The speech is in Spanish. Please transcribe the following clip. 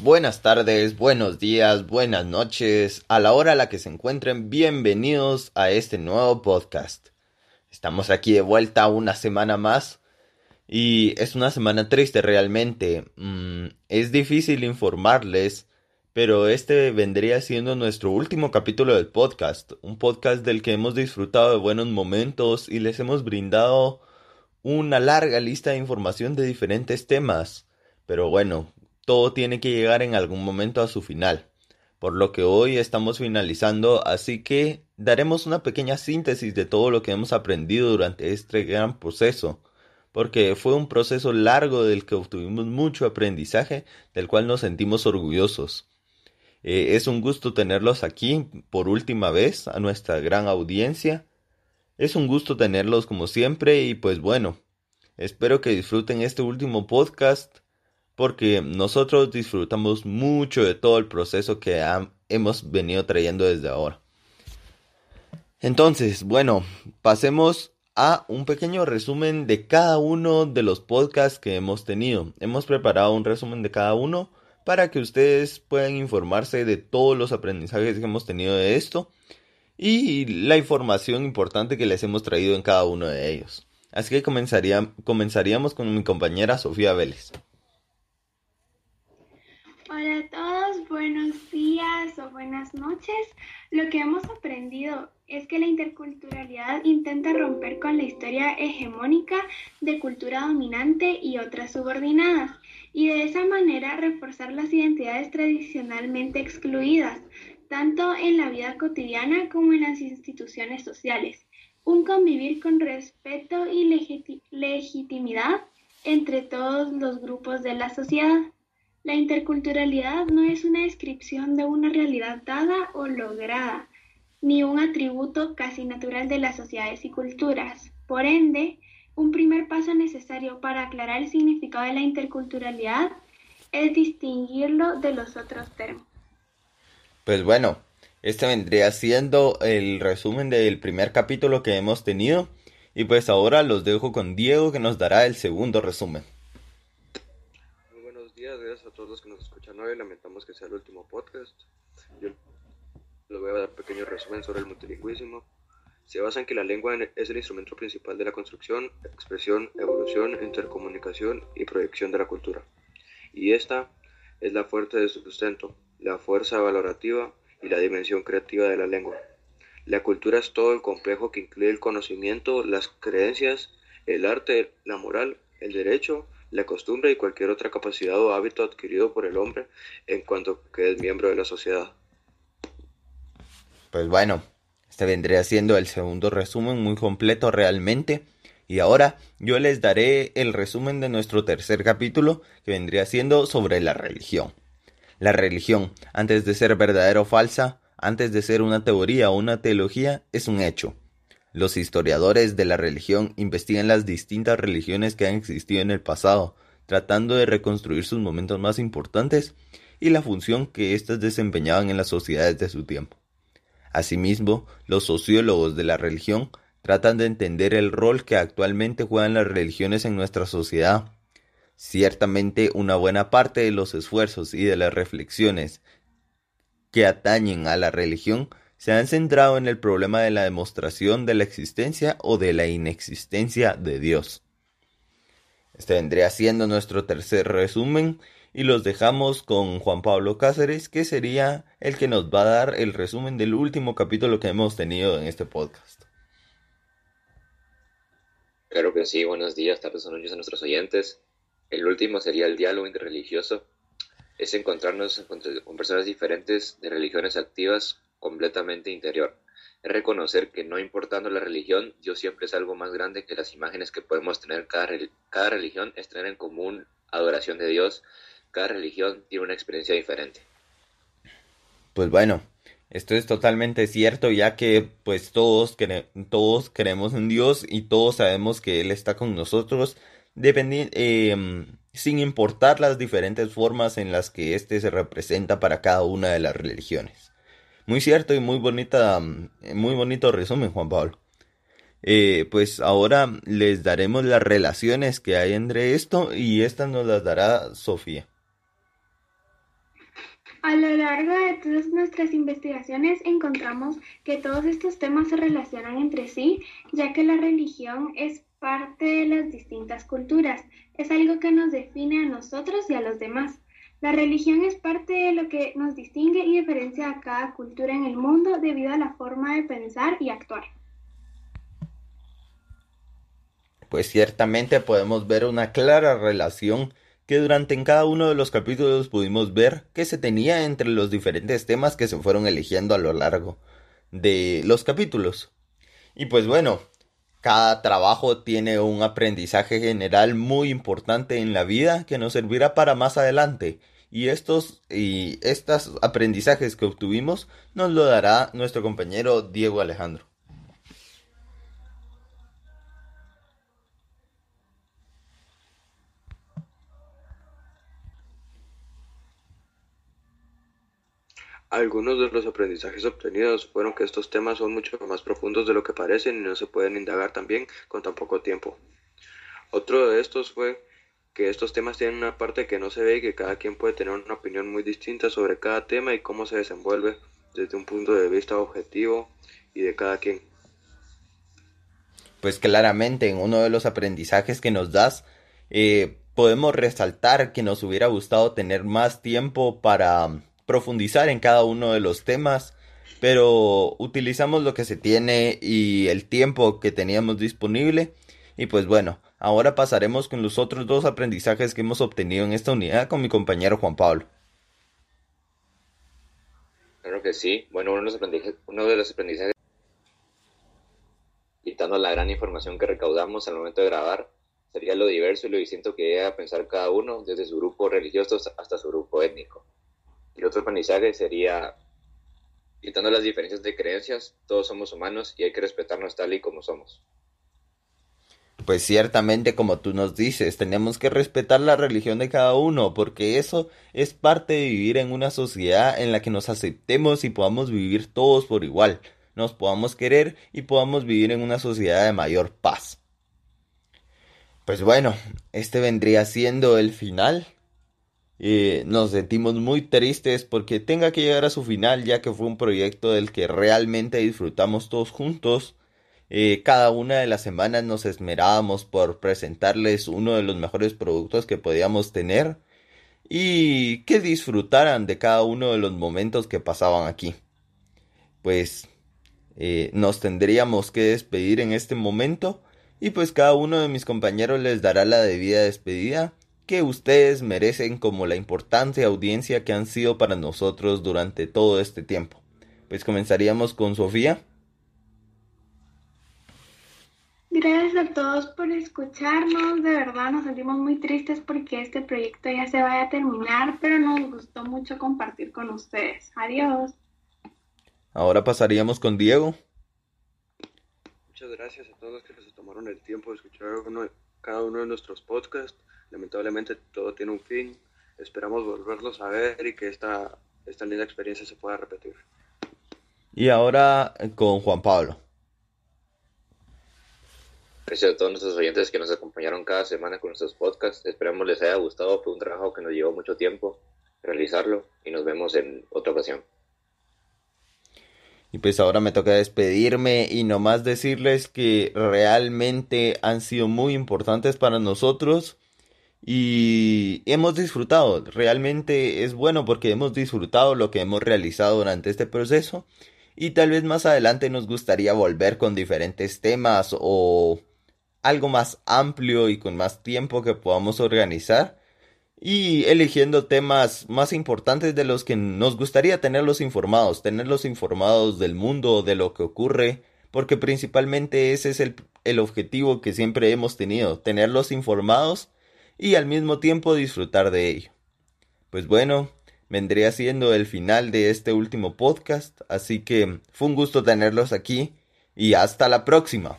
Buenas tardes, buenos días, buenas noches, a la hora a la que se encuentren, bienvenidos a este nuevo podcast. Estamos aquí de vuelta una semana más y es una semana triste realmente. Mm, es difícil informarles, pero este vendría siendo nuestro último capítulo del podcast, un podcast del que hemos disfrutado de buenos momentos y les hemos brindado una larga lista de información de diferentes temas. Pero bueno, todo tiene que llegar en algún momento a su final, por lo que hoy estamos finalizando, así que daremos una pequeña síntesis de todo lo que hemos aprendido durante este gran proceso, porque fue un proceso largo del que obtuvimos mucho aprendizaje, del cual nos sentimos orgullosos. Eh, es un gusto tenerlos aquí por última vez a nuestra gran audiencia. Es un gusto tenerlos como siempre y pues bueno, espero que disfruten este último podcast porque nosotros disfrutamos mucho de todo el proceso que hemos venido trayendo desde ahora. Entonces, bueno, pasemos a un pequeño resumen de cada uno de los podcasts que hemos tenido. Hemos preparado un resumen de cada uno para que ustedes puedan informarse de todos los aprendizajes que hemos tenido de esto y la información importante que les hemos traído en cada uno de ellos. Así que comenzaríamos con mi compañera Sofía Vélez. Hola a todos, buenos días o buenas noches. Lo que hemos aprendido es que la interculturalidad intenta romper con la historia hegemónica de cultura dominante y otras subordinadas, y de esa manera reforzar las identidades tradicionalmente excluidas, tanto en la vida cotidiana como en las instituciones sociales. Un convivir con respeto y legitimidad entre todos los grupos de la sociedad. La interculturalidad no es una descripción de una realidad dada o lograda, ni un atributo casi natural de las sociedades y culturas. Por ende, un primer paso necesario para aclarar el significado de la interculturalidad es distinguirlo de los otros términos. Pues bueno, este vendría siendo el resumen del primer capítulo que hemos tenido y pues ahora los dejo con Diego que nos dará el segundo resumen gracias a todos los que nos escuchan hoy. Lamentamos que sea el último podcast. Yo les voy a dar un pequeño resumen sobre el multilingüismo. Se basa en que la lengua es el instrumento principal de la construcción, expresión, evolución, intercomunicación y proyección de la cultura. Y esta es la fuente de su sustento, la fuerza valorativa y la dimensión creativa de la lengua. La cultura es todo el complejo que incluye el conocimiento, las creencias, el arte, la moral, el derecho, la costumbre y cualquier otra capacidad o hábito adquirido por el hombre en cuanto que es miembro de la sociedad. Pues bueno, este vendría siendo el segundo resumen muy completo realmente. Y ahora yo les daré el resumen de nuestro tercer capítulo que vendría siendo sobre la religión. La religión, antes de ser verdadera o falsa, antes de ser una teoría o una teología, es un hecho. Los historiadores de la religión investigan las distintas religiones que han existido en el pasado, tratando de reconstruir sus momentos más importantes y la función que éstas desempeñaban en las sociedades de su tiempo. Asimismo, los sociólogos de la religión tratan de entender el rol que actualmente juegan las religiones en nuestra sociedad. Ciertamente una buena parte de los esfuerzos y de las reflexiones que atañen a la religión se han centrado en el problema de la demostración de la existencia o de la inexistencia de Dios. Este vendría siendo nuestro tercer resumen y los dejamos con Juan Pablo Cáceres, que sería el que nos va a dar el resumen del último capítulo que hemos tenido en este podcast. Claro que sí, buenos días, tardes o noches a nuestros oyentes. El último sería el diálogo interreligioso. Es encontrarnos con personas diferentes de religiones activas completamente interior. Es reconocer que no importando la religión, Dios siempre es algo más grande que las imágenes que podemos tener. Cada, cada religión es tener en común adoración de Dios. Cada religión tiene una experiencia diferente. Pues bueno, esto es totalmente cierto, ya que pues todos, todos creemos en Dios y todos sabemos que Él está con nosotros, eh, sin importar las diferentes formas en las que éste se representa para cada una de las religiones. Muy cierto y muy bonita, muy bonito resumen, Juan Pablo. Eh, pues ahora les daremos las relaciones que hay entre esto y esta nos las dará Sofía. A lo largo de todas nuestras investigaciones encontramos que todos estos temas se relacionan entre sí, ya que la religión es parte de las distintas culturas, es algo que nos define a nosotros y a los demás. La religión es parte de lo que nos distingue y diferencia a cada cultura en el mundo debido a la forma de pensar y actuar. Pues ciertamente podemos ver una clara relación que durante en cada uno de los capítulos pudimos ver que se tenía entre los diferentes temas que se fueron eligiendo a lo largo de los capítulos. Y pues bueno, cada trabajo tiene un aprendizaje general muy importante en la vida que nos servirá para más adelante. Y estos y estos aprendizajes que obtuvimos nos lo dará nuestro compañero Diego Alejandro. Algunos de los aprendizajes obtenidos fueron que estos temas son mucho más profundos de lo que parecen y no se pueden indagar tan bien con tan poco tiempo. Otro de estos fue que estos temas tienen una parte que no se ve y que cada quien puede tener una opinión muy distinta sobre cada tema y cómo se desenvuelve desde un punto de vista objetivo y de cada quien. Pues claramente en uno de los aprendizajes que nos das eh, podemos resaltar que nos hubiera gustado tener más tiempo para profundizar en cada uno de los temas, pero utilizamos lo que se tiene y el tiempo que teníamos disponible. Y pues bueno, ahora pasaremos con los otros dos aprendizajes que hemos obtenido en esta unidad con mi compañero Juan Pablo. Claro que sí. Bueno, uno de los aprendizajes, uno de los aprendizajes quitando la gran información que recaudamos al momento de grabar, sería lo diverso y lo distinto que debe pensar cada uno, desde su grupo religioso hasta su grupo étnico. Y otro aprendizaje sería, quitando las diferencias de creencias, todos somos humanos y hay que respetarnos tal y como somos. Pues ciertamente, como tú nos dices, tenemos que respetar la religión de cada uno, porque eso es parte de vivir en una sociedad en la que nos aceptemos y podamos vivir todos por igual, nos podamos querer y podamos vivir en una sociedad de mayor paz. Pues bueno, este vendría siendo el final nos sentimos muy tristes porque tenga que llegar a su final ya que fue un proyecto del que realmente disfrutamos todos juntos. Eh, cada una de las semanas nos esmerábamos por presentarles uno de los mejores productos que podíamos tener y que disfrutaran de cada uno de los momentos que pasaban aquí. Pues eh, nos tendríamos que despedir en este momento y pues cada uno de mis compañeros les dará la debida despedida que ustedes merecen como la importante audiencia que han sido para nosotros durante todo este tiempo. Pues comenzaríamos con Sofía. Gracias a todos por escucharnos, de verdad nos sentimos muy tristes porque este proyecto ya se vaya a terminar, pero nos gustó mucho compartir con ustedes. Adiós. Ahora pasaríamos con Diego. Muchas gracias a todos los que se tomaron el tiempo de escuchar cada uno de nuestros podcasts lamentablemente todo tiene un fin. Esperamos volverlos a ver y que esta, esta linda experiencia se pueda repetir. Y ahora eh, con Juan Pablo. Gracias a todos nuestros oyentes que nos acompañaron cada semana con nuestros podcasts. Esperamos les haya gustado. Fue un trabajo que nos llevó mucho tiempo realizarlo y nos vemos en otra ocasión. Y pues ahora me toca despedirme y nomás decirles que realmente han sido muy importantes para nosotros y hemos disfrutado, realmente es bueno porque hemos disfrutado lo que hemos realizado durante este proceso y tal vez más adelante nos gustaría volver con diferentes temas o algo más amplio y con más tiempo que podamos organizar y eligiendo temas más importantes de los que nos gustaría tenerlos informados, tenerlos informados del mundo, de lo que ocurre, porque principalmente ese es el, el objetivo que siempre hemos tenido, tenerlos informados y al mismo tiempo disfrutar de ello. Pues bueno, vendría siendo el final de este último podcast, así que fue un gusto tenerlos aquí y hasta la próxima.